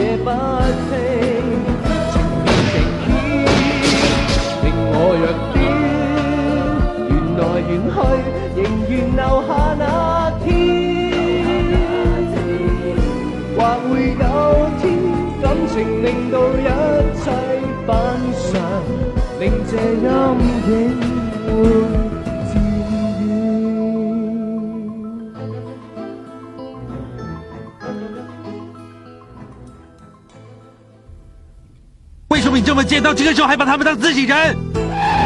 也不清，情灭情牵，令我弱点，缘来缘去，仍愿留下那天。或会有天，感情令到一切反常，令这阴影。见到这个时候还把他们当自己人，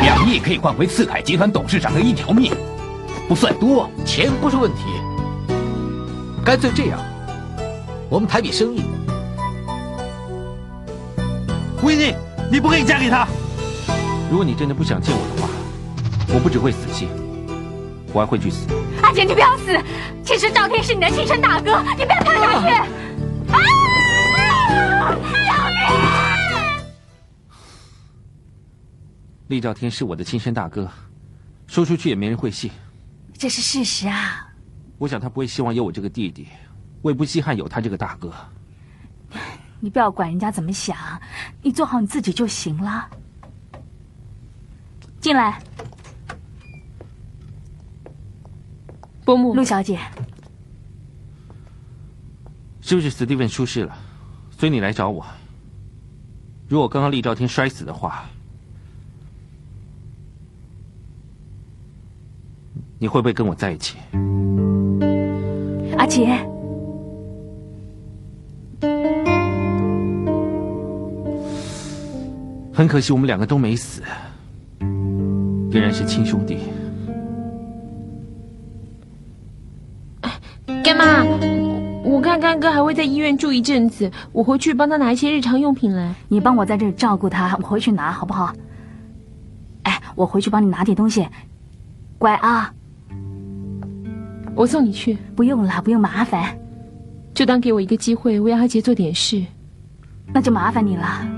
两亿可以换回四海集团董事长的一条命，不算多，钱不是问题。干脆这样，我们谈笔生意。威尼，你不可以嫁给他。如果你真的不想见我的话，我不只会死心，我还会去死。阿杰，你不要死！其实赵天是你的亲生大哥，你要放下去。厉兆天是我的亲生大哥，说出去也没人会信。这是事实啊！我想他不会希望有我这个弟弟，我也不稀罕有他这个大哥。你不要管人家怎么想，你做好你自己就行了。进来，伯母，陆小姐，是不是史蒂文出事了，所以你来找我？如果刚刚厉兆天摔死的话。你会不会跟我在一起，阿杰？很可惜，我们两个都没死，仍然是亲兄弟。干妈，我看干哥还会在医院住一阵子，我回去帮他拿一些日常用品来。你帮我在这照顾他，我回去拿好不好？哎，我回去帮你拿点东西，乖啊。我送你去，不用了，不用麻烦，就当给我一个机会，为阿杰做点事，那就麻烦你了。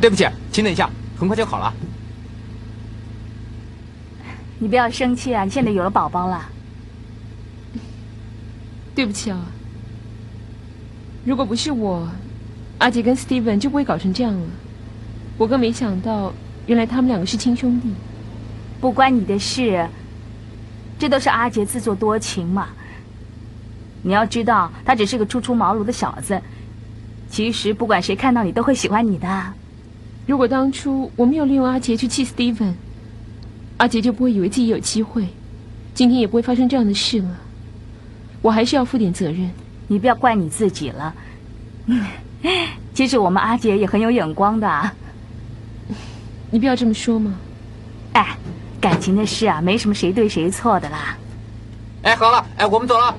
对不起，请等一下，很快就好了。你不要生气啊！你现在有了宝宝了。对不起啊，如果不是我，阿杰跟 Steven 就不会搞成这样了。我更没想到，原来他们两个是亲兄弟。不关你的事，这都是阿杰自作多情嘛。你要知道，他只是个初出茅庐的小子。其实不管谁看到你，都会喜欢你的。如果当初我没有利用阿杰去气 Steven，阿杰就不会以为自己有机会，今天也不会发生这样的事了。我还是要负点责任，你不要怪你自己了。其实我们阿杰也很有眼光的，你不要这么说嘛。哎，感情的事啊，没什么谁对谁错的啦。哎，好了，哎，我们走了。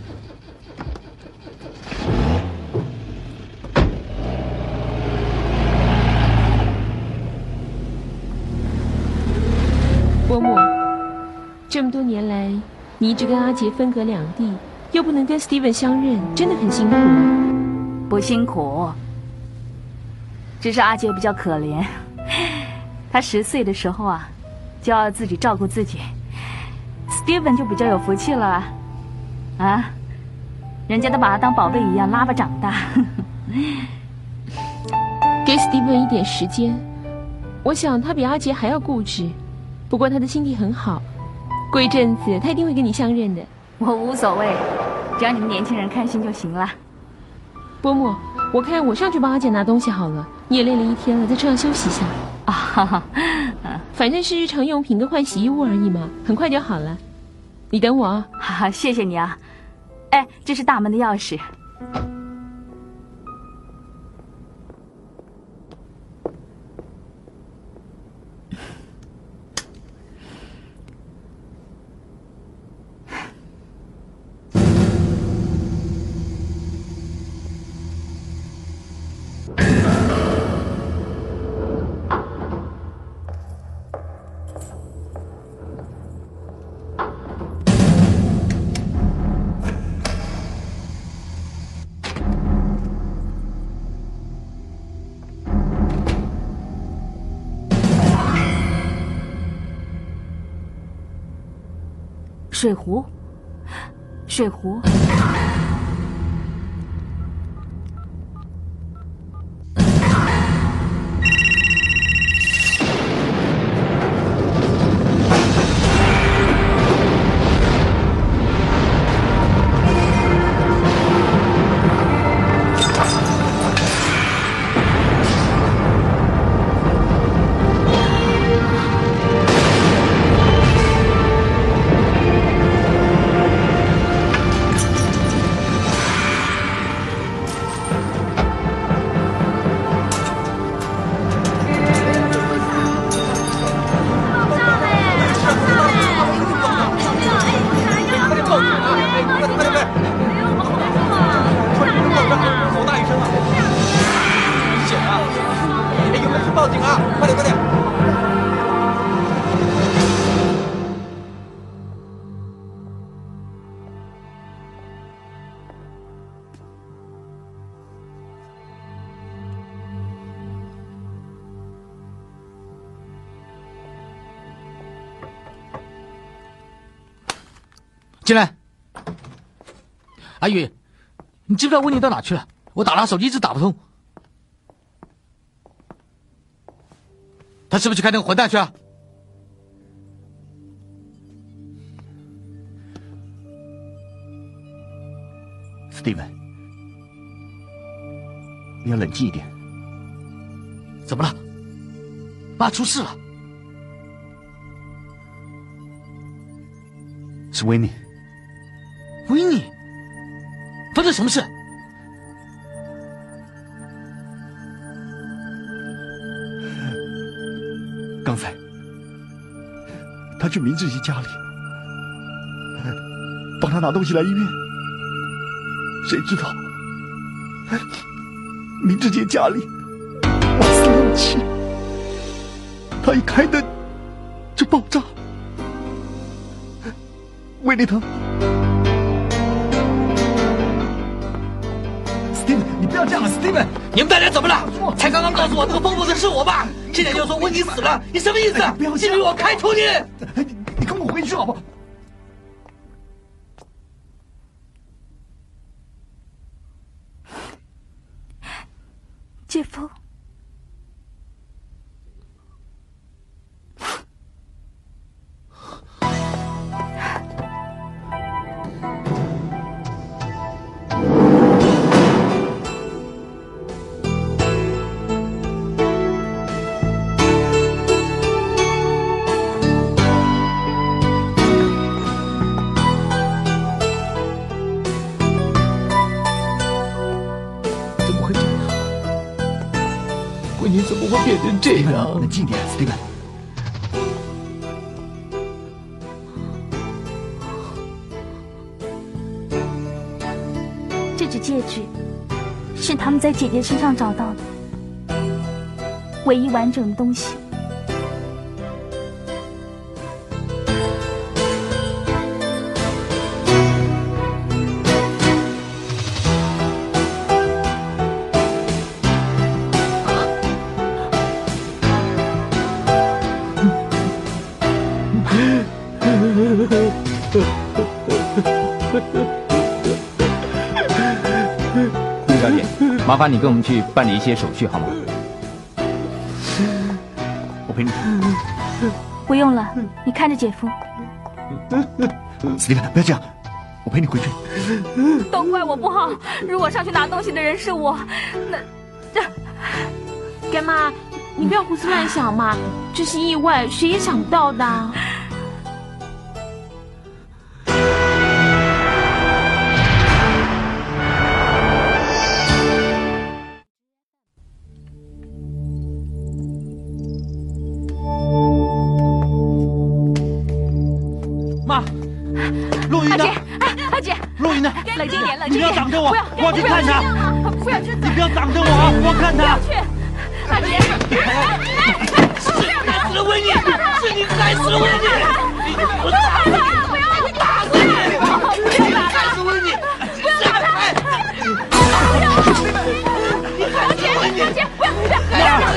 这么多年来，你一直跟阿杰分隔两地，又不能跟 Steven 相认，真的很辛苦。不辛苦，只是阿杰比较可怜。他十岁的时候啊，就要自己照顾自己。Steven 就比较有福气了，啊，人家都把他当宝贝一样拉巴长大。给 Steven 一点时间，我想他比阿杰还要固执，不过他的心地很好。过一阵子，他一定会跟你相认的。我无所谓，只要你们年轻人开心就行了。伯母，我看我上去帮阿姐拿东西好了。你也累了一天了，在车上休息一下。啊，哈哈，反正是日常用品跟换洗衣物而已嘛，很快就好了。你等我啊，哈哈，谢谢你啊。哎，这是大门的钥匙。水壶，水壶。阿宇，你知不知道温妮到哪去了？我打他手机，一直打不通。他是不是去开那个混蛋去了？史蒂文，你要冷静一点。怎么了？爸出事了。是维尼。维尼。发生什么事？刚才他去明志杰家里，帮他拿东西来医院，谁知道明志杰家里瓦斯漏气，他一开灯就爆炸，为了疼。Steven，你们大家怎么了？才刚刚告诉我那个疯疯的是我爸，现在又说我你死了，你什么意思？别生气，我开除你。你你跟我回去好不好？这个 e 近点 s t e e n 这只戒指是他们在姐姐身上找到的唯一完整的东西。麻烦你跟我们去办理一些手续好吗？我陪你。不用了，你看着姐夫。李兰，不要这样，我陪你回去。都怪我不好，如果上去拿东西的人是我，那那干妈，你不要胡思乱想嘛，这是意外，谁也想不到的。你看他，你不要挡着我，我看他。是你害死尼，是你害死尼。不要打不要打死死尼，不要打他，不要打他，不要打他，不要打不要打不要打不要打不要打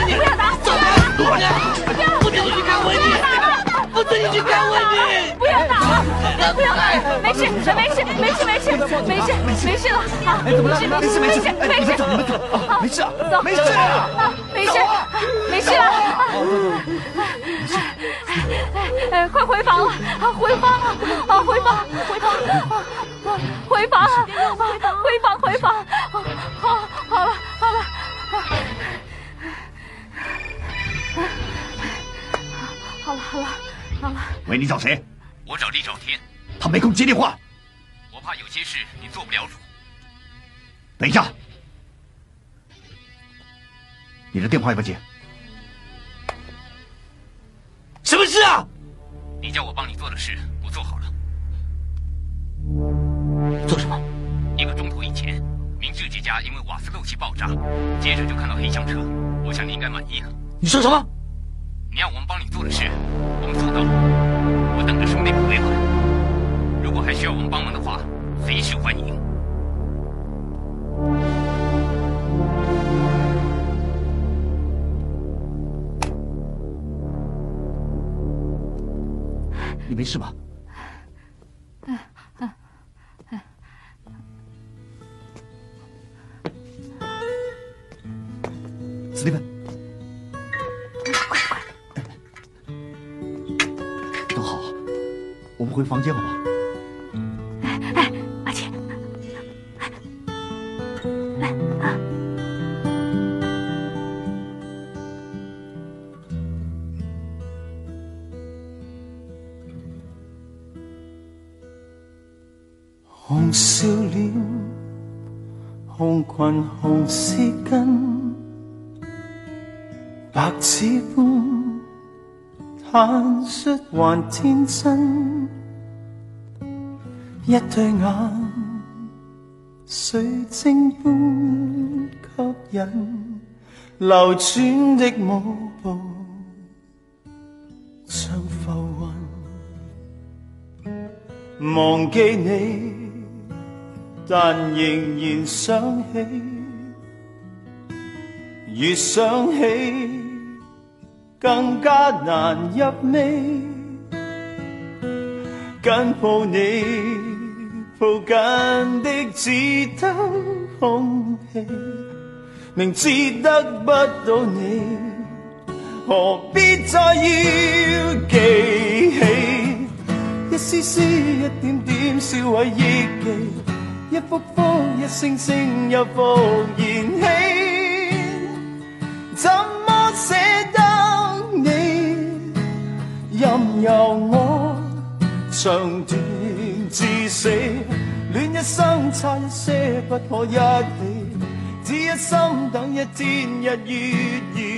不要打他，不要打不要打他，不要打不要打不要打不要打不要打不要打不要打不要打不要打不要打不要打不要打不要打不要打不要打不要打不要打不要打他没事，没事，没事，没事，没事，没事了。啊，怎么了？没事，没事，没事，没事。你们走，你们走啊，没事啊，走，没事啊，啊，没事，没事了啊怎么没事没事没事没事没事啊走没事啊没事没事了啊哎哎，快回房了，啊，回房了，啊，回房，回房，啊回房回房，回房，好，好了，好了，好了，好了，好了。喂，你找谁？我找厉少天。他没空接电话，我怕有些事你做不了主。等一下，你的电话也不接，什么事啊？你叫我帮你做的事，我做好了。做什么？一个钟头以前，明志这家因为瓦斯漏气爆炸，接着就看到黑箱车。我想你应该满意了。你说什么？你要我们帮你做的事，我们做到了。我等着兄弟们回款。如果还需要我们帮忙的话，随时欢迎。你没事吧？红丝巾，白纸般坦率还天真，一对眼水晶般吸引，流转的舞步像浮云，忘记你。但仍然想起，越想起，更加难入味。紧抱你，抱紧的只得空气。明知得不到你，何必再要记起？一丝丝，一点点，销毁忆记。一幅幅，一声声，又复燃起。怎么舍得你任由我长断至死？恋一生，差一些不可一起，只一心等一天，日月圆。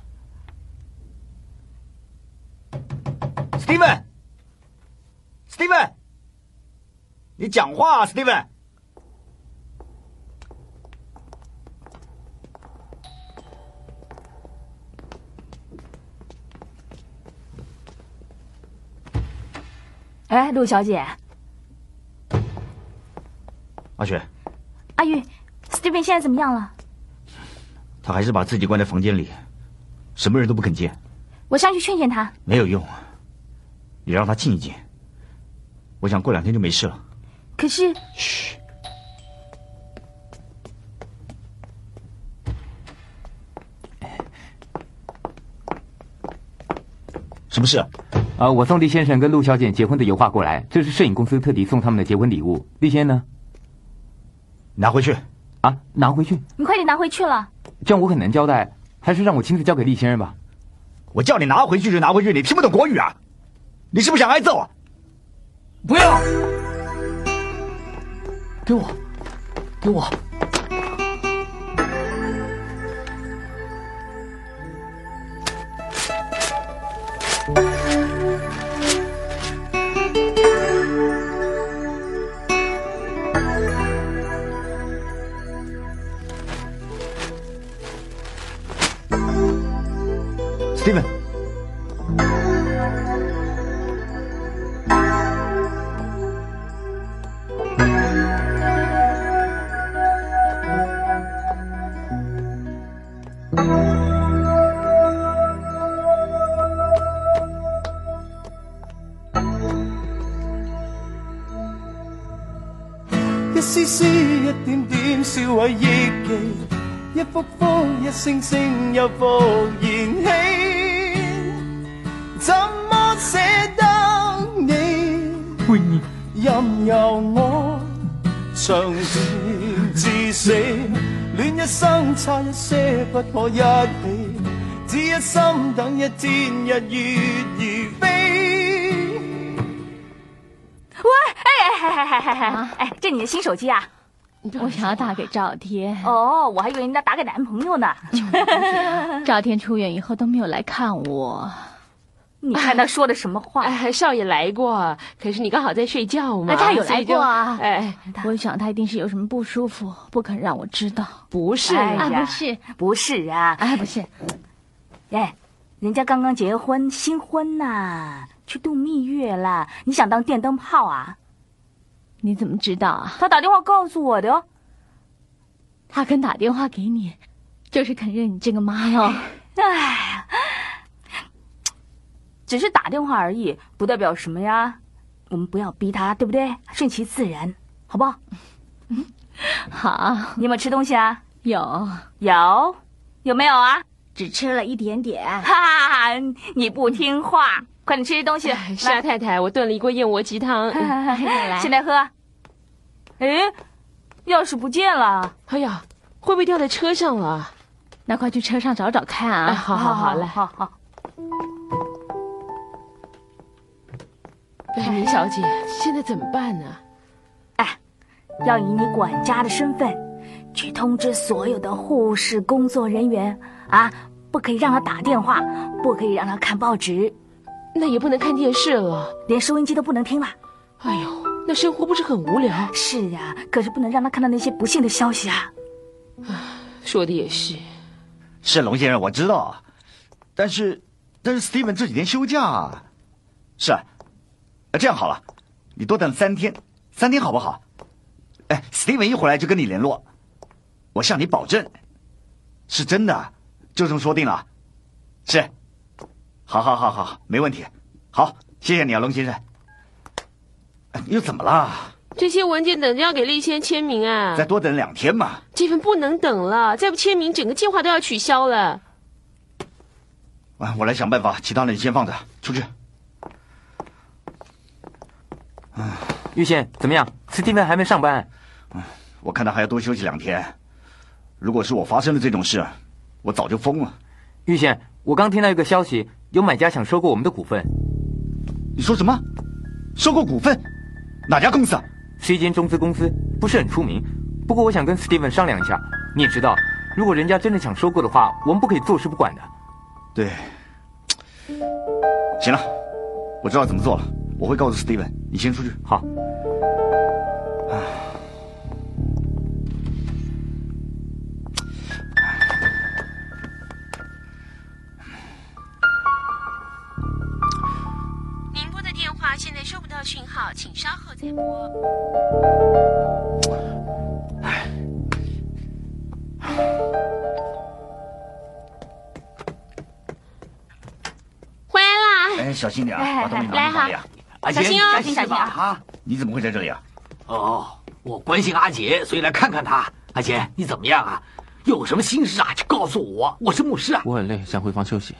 Steven，Steven，你讲话，Steven 啊。哎，陆小姐，阿雪，阿玉，Steven 现在怎么样了？他还是把自己关在房间里，什么人都不肯见。我上去劝劝他，没有用。你让他静一静。我想过两天就没事了。可是，嘘。什么事？啊，我送厉先生跟陆小姐结婚的油画过来，这是摄影公司特地送他们的结婚礼物。厉先生，呢？拿回去。啊，拿回去。你快点拿回去了，这样我很难交代。还是让我亲自交给厉先生吧。我叫你拿回去就拿回去，你听不懂国语啊？你是不是想挨揍啊？不要，给我，给我，Steven。一一幅又怎得你？任由我长情至死，恋一生差一些不可一起，只一心等一天日月如飞。喂，哎哎哎哎哎哎，哎，这你的新手机啊？我想要打给赵天哦，我还以为人家打给男朋友呢。赵天出院以后都没有来看我，你看他说的什么话？少爷来过，可是你刚好在睡觉嘛。他有来过啊？哎，我想他一定是有什么不舒服，不肯让我知道。不是哎、啊，不是，不是啊，哎，不是。哎，人家刚刚结婚，新婚呐，去度蜜月了，你想当电灯泡啊？你怎么知道啊？他打电话告诉我的。他肯打电话给你，就是肯认你这个妈哟。哎，只是打电话而已，不代表什么呀。我们不要逼他，对不对？顺其自然，好不好？嗯，好。你有没有吃东西啊？有，有，有没有啊？只吃了一点点。哈哈哈，你不听话。快，你吃些东西。是啊，太太，我炖了一锅燕窝鸡汤，来，进来喝。哎，钥匙不见了！哎呀，会不会掉在车上了？那快去车上找找看啊！好好好，来，好好。哎，琳小姐，现在怎么办呢？哎，要以你管家的身份去通知所有的护士工作人员啊！不可以让他打电话，不可以让他看报纸。那也不能看电视了，连收音机都不能听了。哎呦，那生活不是很无聊？是呀，可是不能让他看到那些不幸的消息啊。说的也是。是龙先生，我知道。但是，但是 Steven 这几天休假。是。啊，这样好了，你多等三天，三天好不好？哎，Steven 一回来就跟你联络，我向你保证，是真的。就这么说定了。是。好，好，好，好，没问题。好，谢谢你啊，龙先生。又怎么了？这些文件等着要给立宪签名啊。再多等两天嘛。这份不能等了，再不签名，整个计划都要取消了。啊，我来想办法。其他的你先放着，出去。啊，玉仙怎么样？史蒂文还没上班。我看他还要多休息两天。如果是我发生了这种事，我早就疯了。玉仙。我刚听到一个消息，有买家想收购我们的股份。你说什么？收购股份？哪家公司？是一间中资公司，不是很出名。不过我想跟 v 蒂 n 商量一下。你也知道，如果人家真的想收购的话，我们不可以坐视不管的。对。行了，我知道怎么做了。我会告诉 v 蒂 n 你先出去。好。哎，回来了。哎，小心点，把东西拿好了呀！小心哦，小心小心啊！你怎么会在这里啊？哦，我关心阿杰，所以来看看他。阿杰，你怎么样啊？有什么心事啊，就告诉我。我是牧师啊。我很累，想回房休息。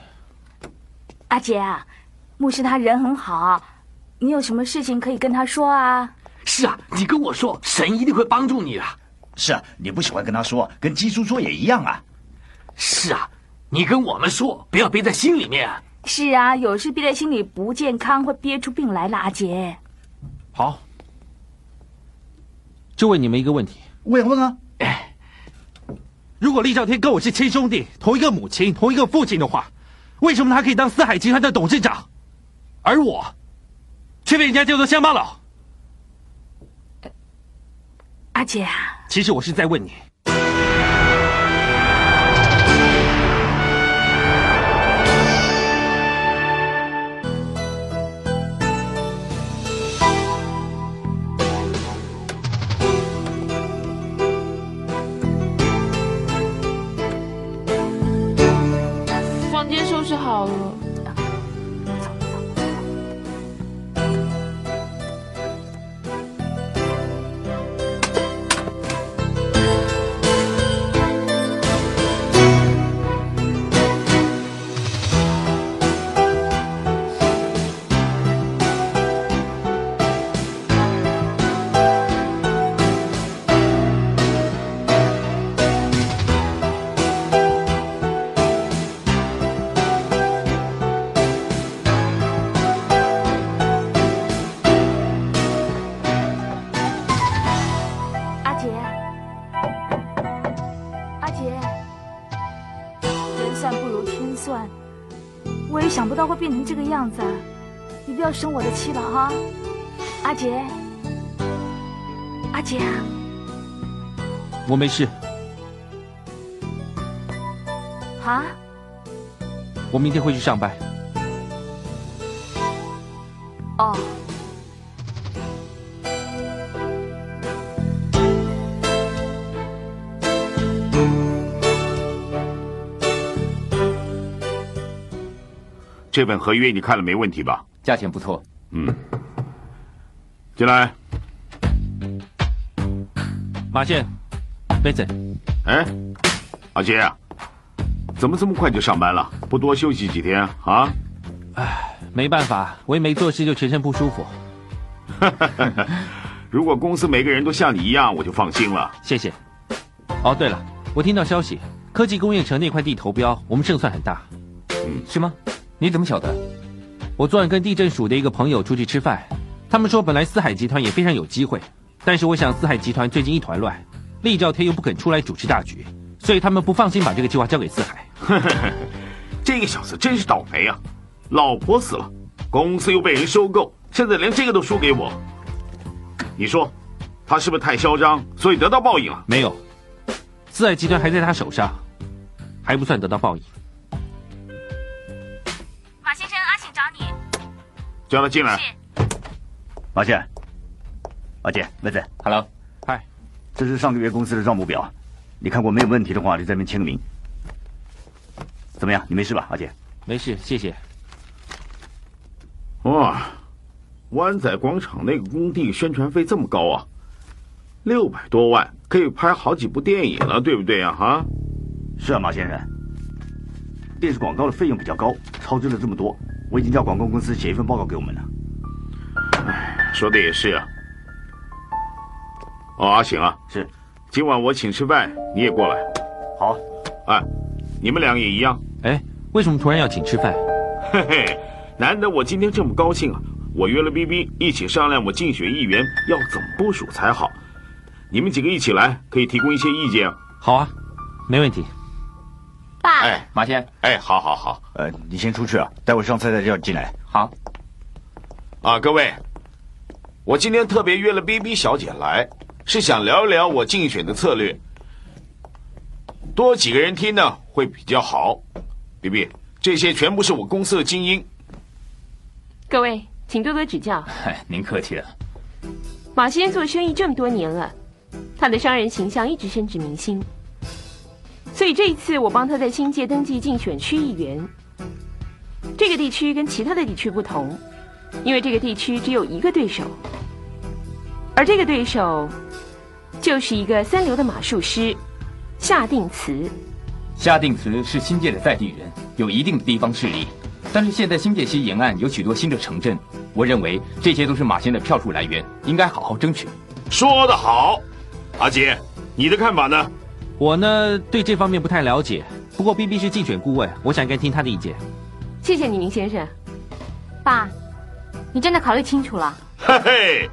阿啊，牧师他人很好。你有什么事情可以跟他说啊？是啊，你跟我说，神一定会帮助你的。是啊，你不喜欢跟他说，跟鸡叔说也一样啊。是啊，你跟我们说，不要憋在心里面。是啊，有事憋在心里不健康，会憋出病来啦，阿杰。好，就问你们一个问题。我想问啊。如果厉少天跟我是亲兄弟，同一个母亲，同一个父亲的话，为什么他可以当四海集团的董事长，而我？却被人家叫做乡巴佬。阿姐，啊，其实我是在问你。姐，人算不如天算，我也想不到会变成这个样子你不要生我的气了哈，阿杰，阿杰，我没事。啊？我明天会去上班。哦。这份合约你看了没问题吧？价钱不错。嗯，进来，马线，妹子，哎，阿杰，怎么这么快就上班了？不多休息几天啊？哎，没办法，我一没做事就全身不舒服。哈哈，如果公司每个人都像你一样，我就放心了。谢谢。哦，对了，我听到消息，科技工业城那块地投标，我们胜算很大。嗯，是吗？你怎么晓得？我昨晚跟地震署的一个朋友出去吃饭，他们说本来四海集团也非常有机会，但是我想四海集团最近一团乱，厉兆天又不肯出来主持大局，所以他们不放心把这个计划交给四海。这个小子真是倒霉啊！老婆死了，公司又被人收购，现在连这个都输给我。你说，他是不是太嚣张，所以得到报应了？没有，四海集团还在他手上，还不算得到报应。叫他进来。马姐，马姐，妹子，hello。嗨，这是上个月公司的账目表，你看过没有？问题的话就在那签个名。怎么样？你没事吧，马姐？没事，谢谢。哇，湾仔广场那个工地宣传费这么高啊？六百多万可以拍好几部电影了，对不对呀？哈。是啊，马先生。电视广告的费用比较高，超支了这么多。我已经叫广告公司写一份报告给我们了。哎，说的也是啊。哦，阿醒啊，是，今晚我请吃饭，你也过来。好。哎，你们俩也一样。哎，为什么突然要请吃饭？嘿嘿，难得我今天这么高兴啊！我约了 B B 一起商量我竞选议员要怎么部署才好。你们几个一起来，可以提供一些意见。好啊，没问题。爸，哎，马先。哎，好好好，呃，你先出去啊，待会上菜再叫你进来。好。啊，各位，我今天特别约了 BB 小姐来，是想聊一聊我竞选的策略。多几个人听呢会比较好。BB，这些全部是我公司的精英。各位，请多多指教。嗨，您客气了。马先做生意这么多年了，他的商人形象一直深植民心。所以这一次，我帮他在新界登记竞选区议员。这个地区跟其他的地区不同，因为这个地区只有一个对手，而这个对手就是一个三流的马术师夏定慈。夏定慈是新界的在地人，有一定的地方势力，但是现在新界西沿岸有许多新的城镇，我认为这些都是马仙的票数来源，应该好好争取。说得好，阿杰，你的看法呢？我呢对这方面不太了解，不过 B B 是竞选顾问，我想应该听他的意见。谢谢你，明先生。爸，你真的考虑清楚了？嘿嘿，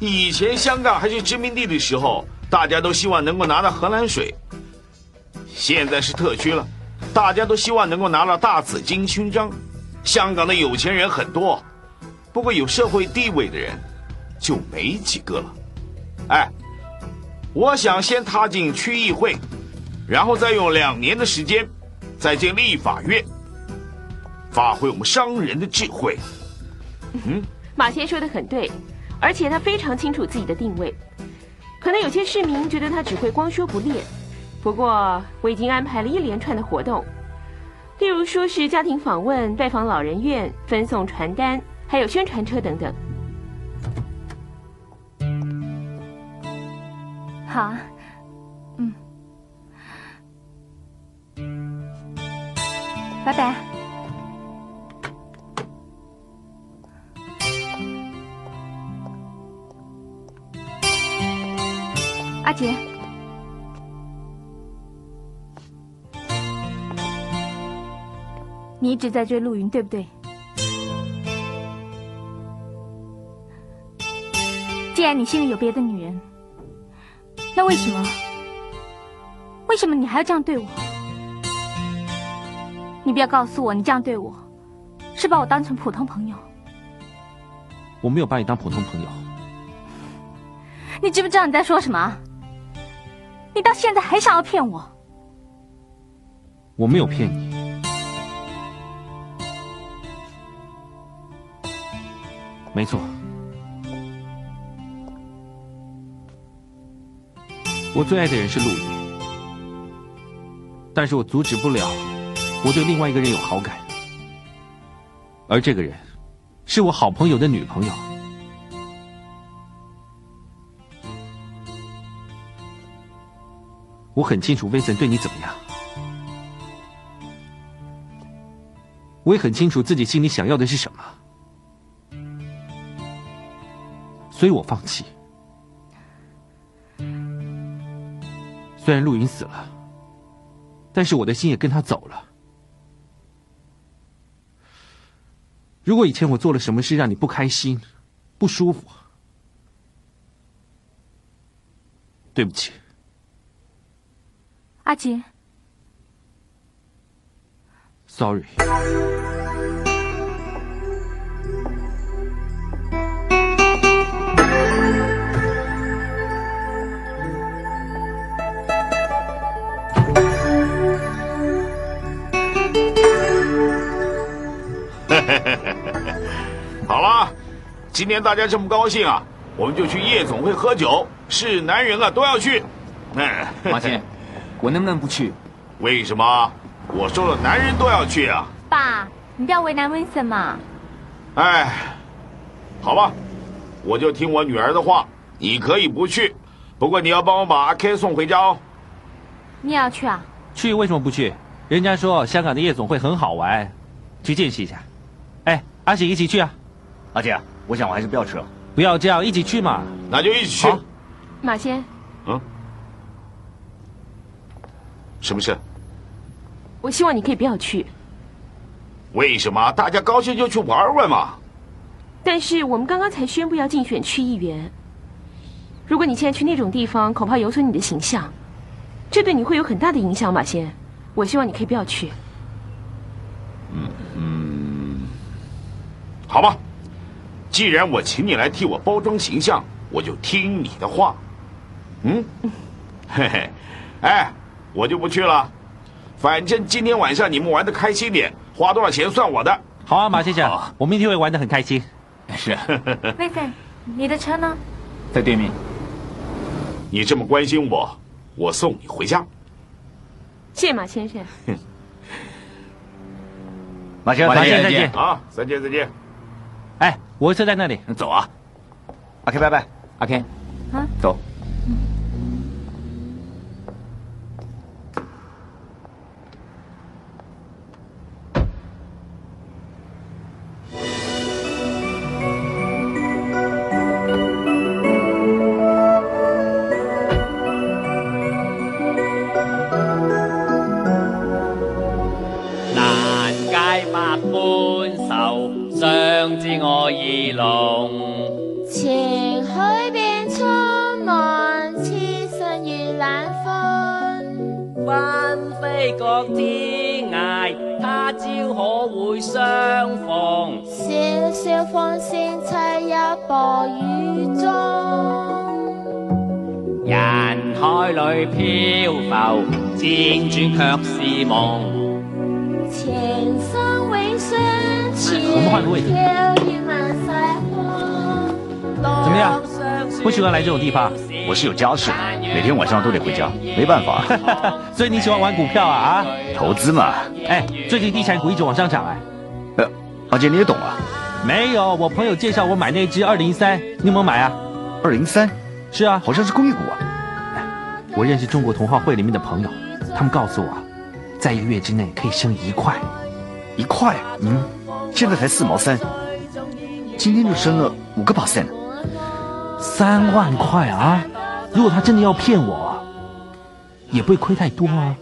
以前香港还是殖民地的时候，大家都希望能够拿到荷兰水。现在是特区了，大家都希望能够拿到大紫金勋章。香港的有钱人很多，不过有社会地位的人就没几个了。哎。我想先踏进区议会，然后再用两年的时间，再进立法院，发挥我们商人的智慧。嗯，马先说的很对，而且他非常清楚自己的定位。可能有些市民觉得他只会光说不练，不过我已经安排了一连串的活动，例如说是家庭访问、拜访老人院、分送传单，还有宣传车等等。好啊，嗯，拜拜，阿杰，你一直在追陆云，对不对？既然你心里有别的女人。那为什么？为什么你还要这样对我？你不要告诉我，你这样对我，是把我当成普通朋友？我没有把你当普通朋友。你知不知道你在说什么？你到现在还想要骗我？我没有骗你，没错。我最爱的人是陆毅，但是我阻止不了我对另外一个人有好感，而这个人是我好朋友的女朋友。我很清楚威森对你怎么样，我也很清楚自己心里想要的是什么，所以我放弃。虽然陆云死了，但是我的心也跟他走了。如果以前我做了什么事让你不开心、不舒服，对不起，阿杰。Sorry。今天大家这么高兴啊，我们就去夜总会喝酒。是男人啊，都要去。嗯，王金，我能不能不去？为什么？我说了，男人都要去啊。爸，你不要为难温森嘛。哎，好吧，我就听我女儿的话。你可以不去，不过你要帮我把阿 k 送回家哦。你也要去啊？去为什么不去？人家说香港的夜总会很好玩，去见识一下。哎，阿喜一起去啊，阿姐。我想，我还是不要去了。不要这样，一起去嘛。那就一起去。马先。嗯。什么事？我希望你可以不要去。为什么？大家高兴就去玩玩嘛。但是我们刚刚才宣布要竞选区议员。如果你现在去那种地方，恐怕有损你的形象，这对你会有很大的影响。马先，我希望你可以不要去。嗯嗯，好吧。既然我请你来替我包装形象，我就听你的话。嗯，嘿嘿，哎，我就不去了。反正今天晚上你们玩的开心点，花多少钱算我的。好啊，马先生，我们一定会玩的很开心。是。妹你的车呢？在对面。你这么关心我，我送你回家。谢马先生。马先生，再见再见。啊！再见再见。我车在那里，走啊！阿 k 拜拜，阿 k 啊，走。人皆百般愁，相知我意浓。情海变苍茫，痴心遇冷风。翻飞各天涯，他朝可会相逢？潇潇风扇吹入薄雨中。人海里漂浮，辗转却是梦。我们换个位置，怎么样？不喜欢来这种地方，我是有家室，每天晚上都得回家，没办法。所以你喜欢玩股票啊？啊，投资嘛。哎，最近地产股一直往上涨哎。呃，阿杰你也懂啊？没有，我朋友介绍我买那只二零三，你有没有买啊？二零三？是啊，好像是公益股啊。我认识中国童话会里面的朋友，他们告诉我，在一个月之内可以升一块，一块？嗯。现在才四毛三，今天就升了五个百分，三万块啊！如果他真的要骗我，也不会亏太多啊，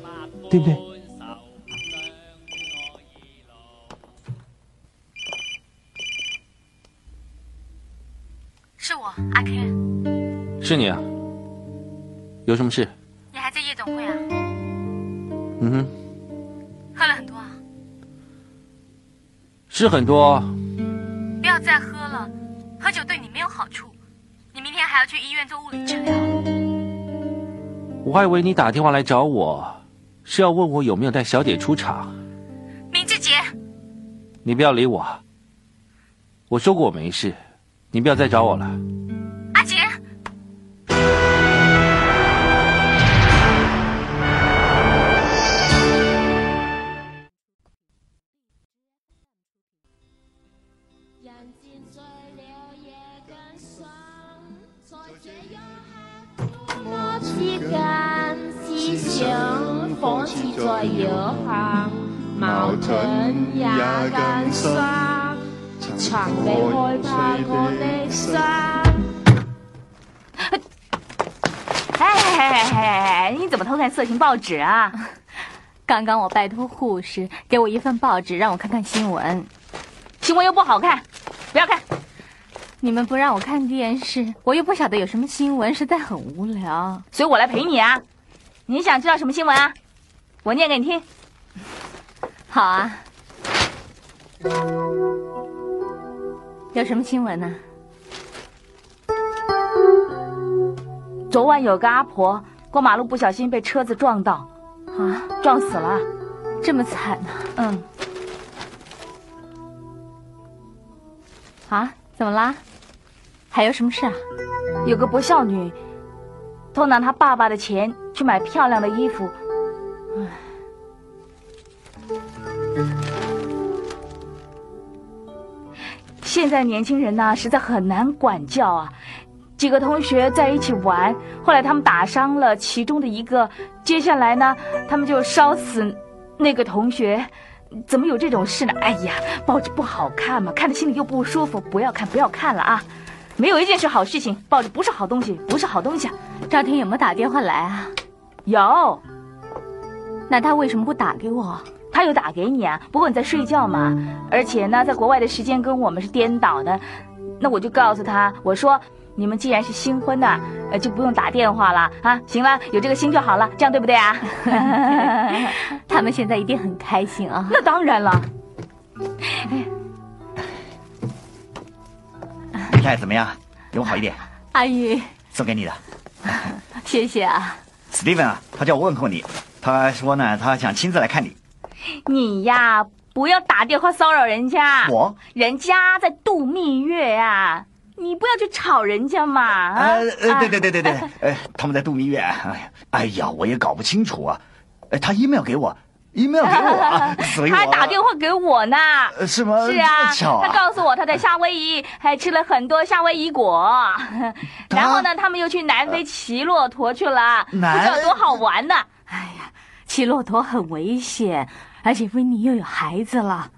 对不对？是我，阿 k 是你啊？有什么事？你还在夜总会啊？嗯哼。是很多，不要再喝了，喝酒对你没有好处，你明天还要去医院做物理治疗。我还以为你打电话来找我是要问我有没有带小姐出场。明志杰，你不要理我。我说过我没事，你不要再找我了。在摇晃，矛盾也更深，曾被害怕过的伤。哎！你怎么偷看色情报纸啊？刚刚我拜托护士给我一份报纸，让我看看新闻。新闻又不好看，不要看。你们不让我看电视，我又不晓得有什么新闻，实在很无聊，所以我来陪你啊。你想知道什么新闻啊？我念给你听，好啊。有什么新闻呢？昨晚有个阿婆过马路不小心被车子撞到，啊，撞死了，这么惨呢。嗯。啊？怎么啦？还有什么事啊？有个不孝女，偷拿她爸爸的钱去买漂亮的衣服。现在年轻人呢，实在很难管教啊。几个同学在一起玩，后来他们打伤了其中的一个，接下来呢，他们就烧死那个同学。怎么有这种事呢？哎呀，抱着不好看嘛，看着心里又不舒服，不要看，不要看了啊。没有一件是好事情，抱着不是好东西，不是好东西。赵天有没有打电话来啊？有。那他为什么不打给我？他有打给你啊？不过你在睡觉嘛，而且呢，在国外的时间跟我们是颠倒的。那我就告诉他，我说你们既然是新婚呐，呃，就不用打电话了啊。行了，有这个心就好了，这样对不对啊？他们现在一定很开心啊。那当然了。你看怎么样？比我好一点。阿姨，送给你的，谢谢啊。Steven 啊，他叫我问候你。他说呢，他想亲自来看你。你呀，不要打电话骚扰人家。我，人家在度蜜月呀，你不要去吵人家嘛。啊，对对对对对，哎，他们在度蜜月。哎呀，哎呀，我也搞不清楚啊。哎，他 email 给我，email 给我，我。他还打电话给我呢。是吗？是啊，他告诉我他在夏威夷，还吃了很多夏威夷果。然后呢，他们又去南非骑骆驼去了，不知道多好玩呢。骑骆驼很危险，而且维尼又有孩子了。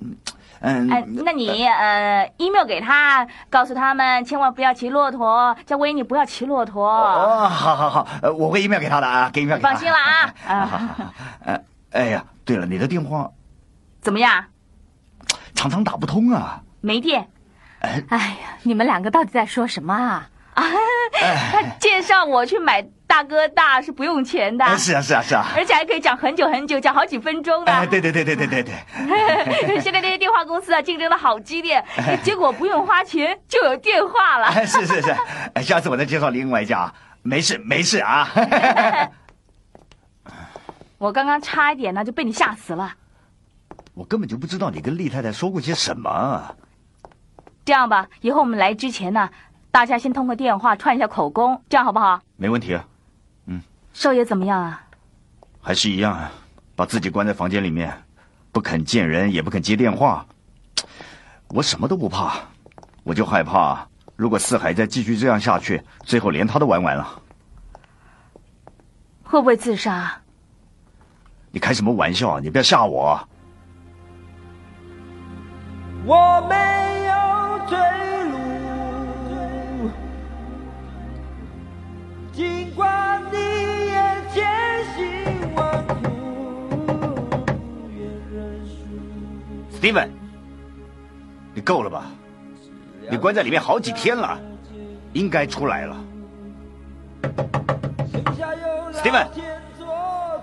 嗯，嗯。哎，那你呃，email 给他，告诉他们千万不要骑骆驼，叫维尼不要骑骆驼。哦，好好好，我会 email 给他的啊，给 email 给。放心了啊。啊，哎呀，对了，你的电话，怎么样？常常打不通啊。没电。哎。哎呀，你们两个到底在说什么啊？啊，他介绍我去买。大哥大是不用钱的，是啊是啊是啊，而且还可以讲很久很久，讲好几分钟的。对对对对对对对。现在这些电话公司啊，竞争的好激烈，结果不用花钱就有电话了。是是是，下次我再介绍另外一家啊，没事没事啊。我刚刚差一点呢，就被你吓死了。我根本就不知道你跟厉太太说过些什么。这样吧，以后我们来之前呢，大家先通个电话串一下口供，这样好不好？没问题啊。少爷怎么样啊？还是一样，啊，把自己关在房间里面，不肯见人，也不肯接电话。我什么都不怕，我就害怕，如果四海再继续这样下去，最后连他都玩完了，会不会自杀？你开什么玩笑？啊！你不要吓我。我没有退路，尽管你。Steven，你够了吧？你关在里面好几天了，应该出来了。Steven，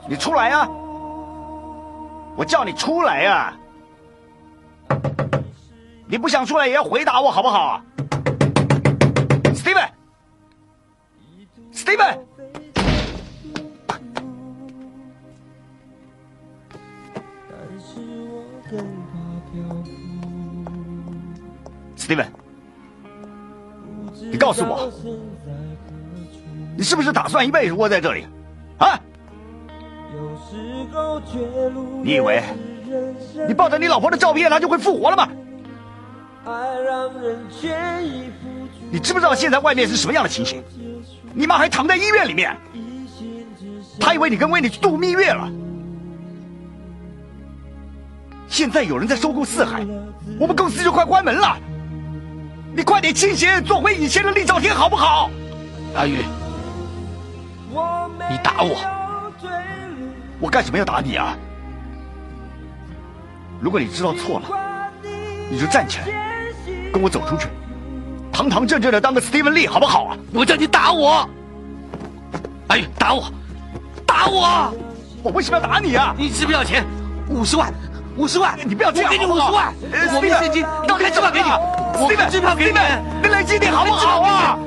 你出来呀！我叫你出来呀！你不想出来也要回答我好不好？Steven，Steven。Steven，你告诉我，你是不是打算一辈子窝在这里？啊？你以为你抱着你老婆的照片，她就会复活了吗？你知不知道现在外面是什么样的情形？你妈还躺在医院里面，她以为你跟维尼去度蜜月了。现在有人在收购四海，我们公司就快关门了。你快点清醒，做回以前的厉少天好不好？阿玉，你打我，我干什么要打你啊？如果你知道错了，你就站起来，跟我走出去，堂堂正正的当个 Steven Lee 好不好啊？我叫你打我，阿玉打我，打我，我为什么要打你啊？你知不知道钱？五十万。五十万，你不要这样，我给你五十万，我定的定金，那开票给你，我给你，支票给你，你冷静点好不好啊？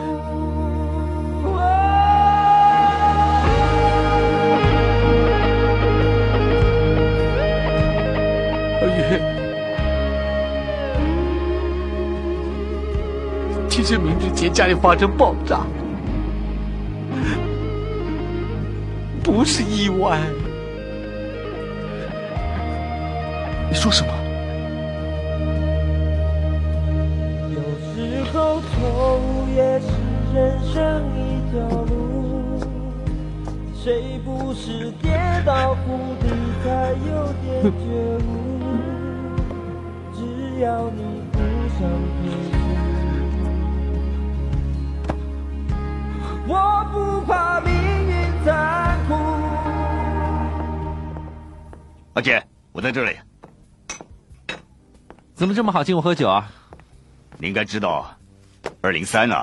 阿云，其实明之前家里发生爆炸，不是意外。你说什么？有时候，错误也是人生一条路。谁不是跌倒谷底才有点觉悟？只要你不想。我不怕命运残酷。阿姐，我在这里。怎么这么好请我喝酒啊？你应该知道，二零三呢。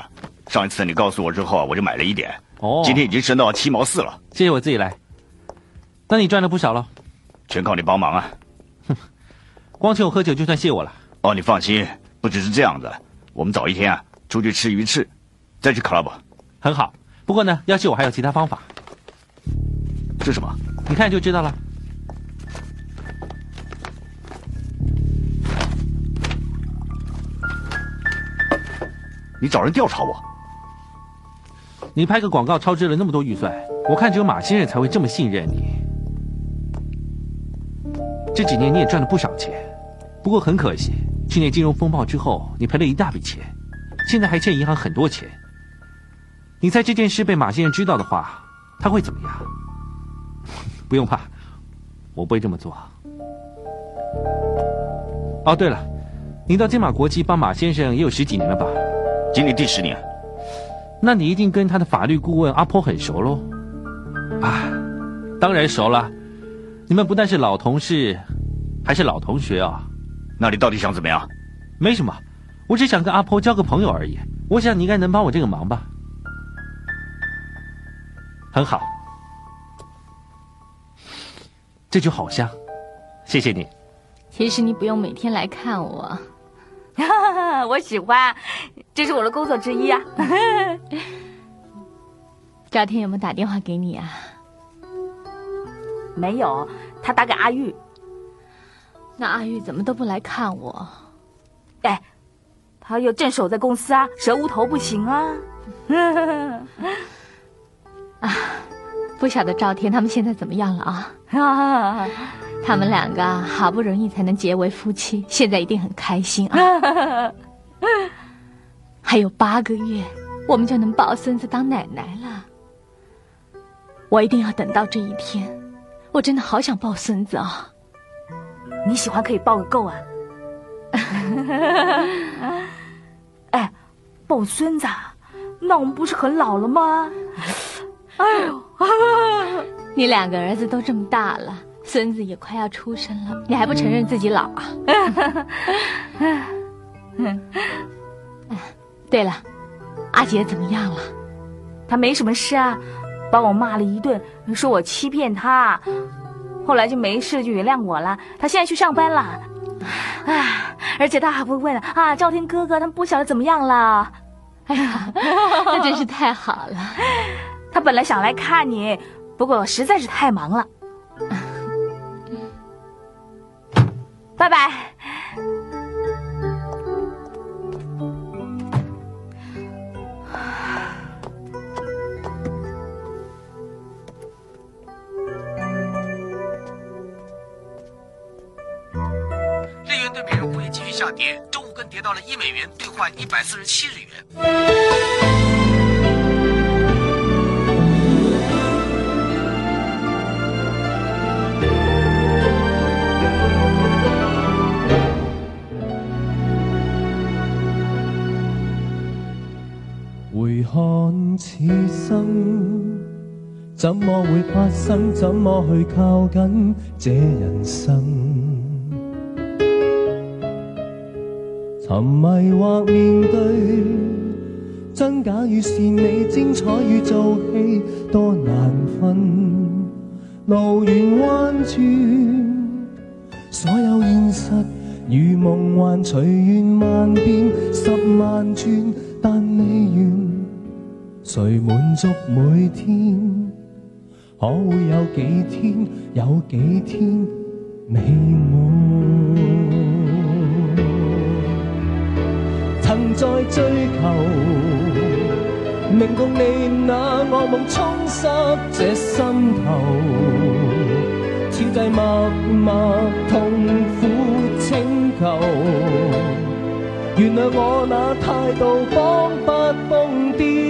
上一次你告诉我之后，我就买了一点。哦，今天已经升到七毛四了。谢谢，我自己来。那你赚了不少了，全靠你帮忙啊。哼，光请我喝酒就算谢我了。哦，你放心，不只是这样子，我们早一天啊出去吃鱼翅，再去 club。很好，不过呢，要谢我还有其他方法。是什么？你看就知道了。你找人调查我？你拍个广告超支了那么多预算，我看只有马先生才会这么信任你。这几年你也赚了不少钱，不过很可惜，去年金融风暴之后你赔了一大笔钱，现在还欠银行很多钱。你猜这件事被马先生知道的话，他会怎么样？不用怕，我不会这么做。哦，对了，你到金马国际帮马先生也有十几年了吧？经历第十年，那你一定跟他的法律顾问阿婆很熟喽？啊，当然熟了。你们不但是老同事，还是老同学啊。那你到底想怎么样？没什么，我只想跟阿婆交个朋友而已。我想你应该能帮我这个忙吧？很好，这就好香。谢谢你。其实你不用每天来看我。我喜欢，这是我的工作之一啊。赵天有没有打电话给你啊？没有，他打给阿玉。那阿玉怎么都不来看我？哎，他又正守在公司啊，蛇无头不行啊。啊，不晓得赵天他们现在怎么样了啊？他们两个好不容易才能结为夫妻，现在一定很开心啊！还有八个月，我们就能抱孙子当奶奶了。我一定要等到这一天，我真的好想抱孙子啊！你喜欢可以抱个够啊！哎，抱孙子，那我们不是很老了吗？哎呦，你两个儿子都这么大了。孙子也快要出生了，你还不承认自己老啊？对了，阿杰怎么样了？他没什么事啊，把我骂了一顿，说我欺骗他，后来就没事就原谅我了。他现在去上班了，啊，而且他还不问啊，赵天哥哥他们不晓得怎么样了。哎呀，那真是太好了。他本来想来看你，不过实在是太忙了。拜拜。日元兑美元汇率继续下跌，周五更跌到了一美元兑换一百四十七日元。此生怎么会发生？怎么去靠近这人生？沉迷或面对，真假与善美，精彩与做戏，多难分。路远弯转，所有现实与梦幻，随缘万变，十万转，但未完。谁满足每天？可会有几天？有几天美满？曾在追求，明共你那恶梦冲湿这心头，此际默默痛苦请求，原谅我那态度仿不疯癫。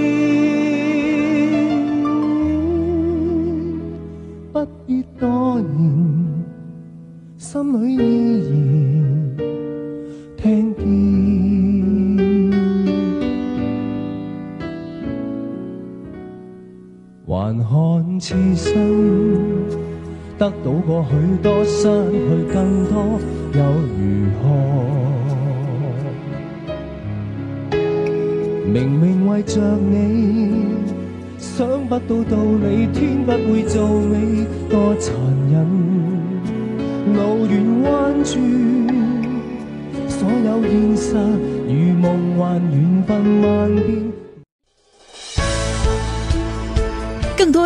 此生得到过许多，失去更多，又如何？明明为着你，想不到道理，天不会做美，多残忍，路远弯转，所有现实如梦幻，缘分万变。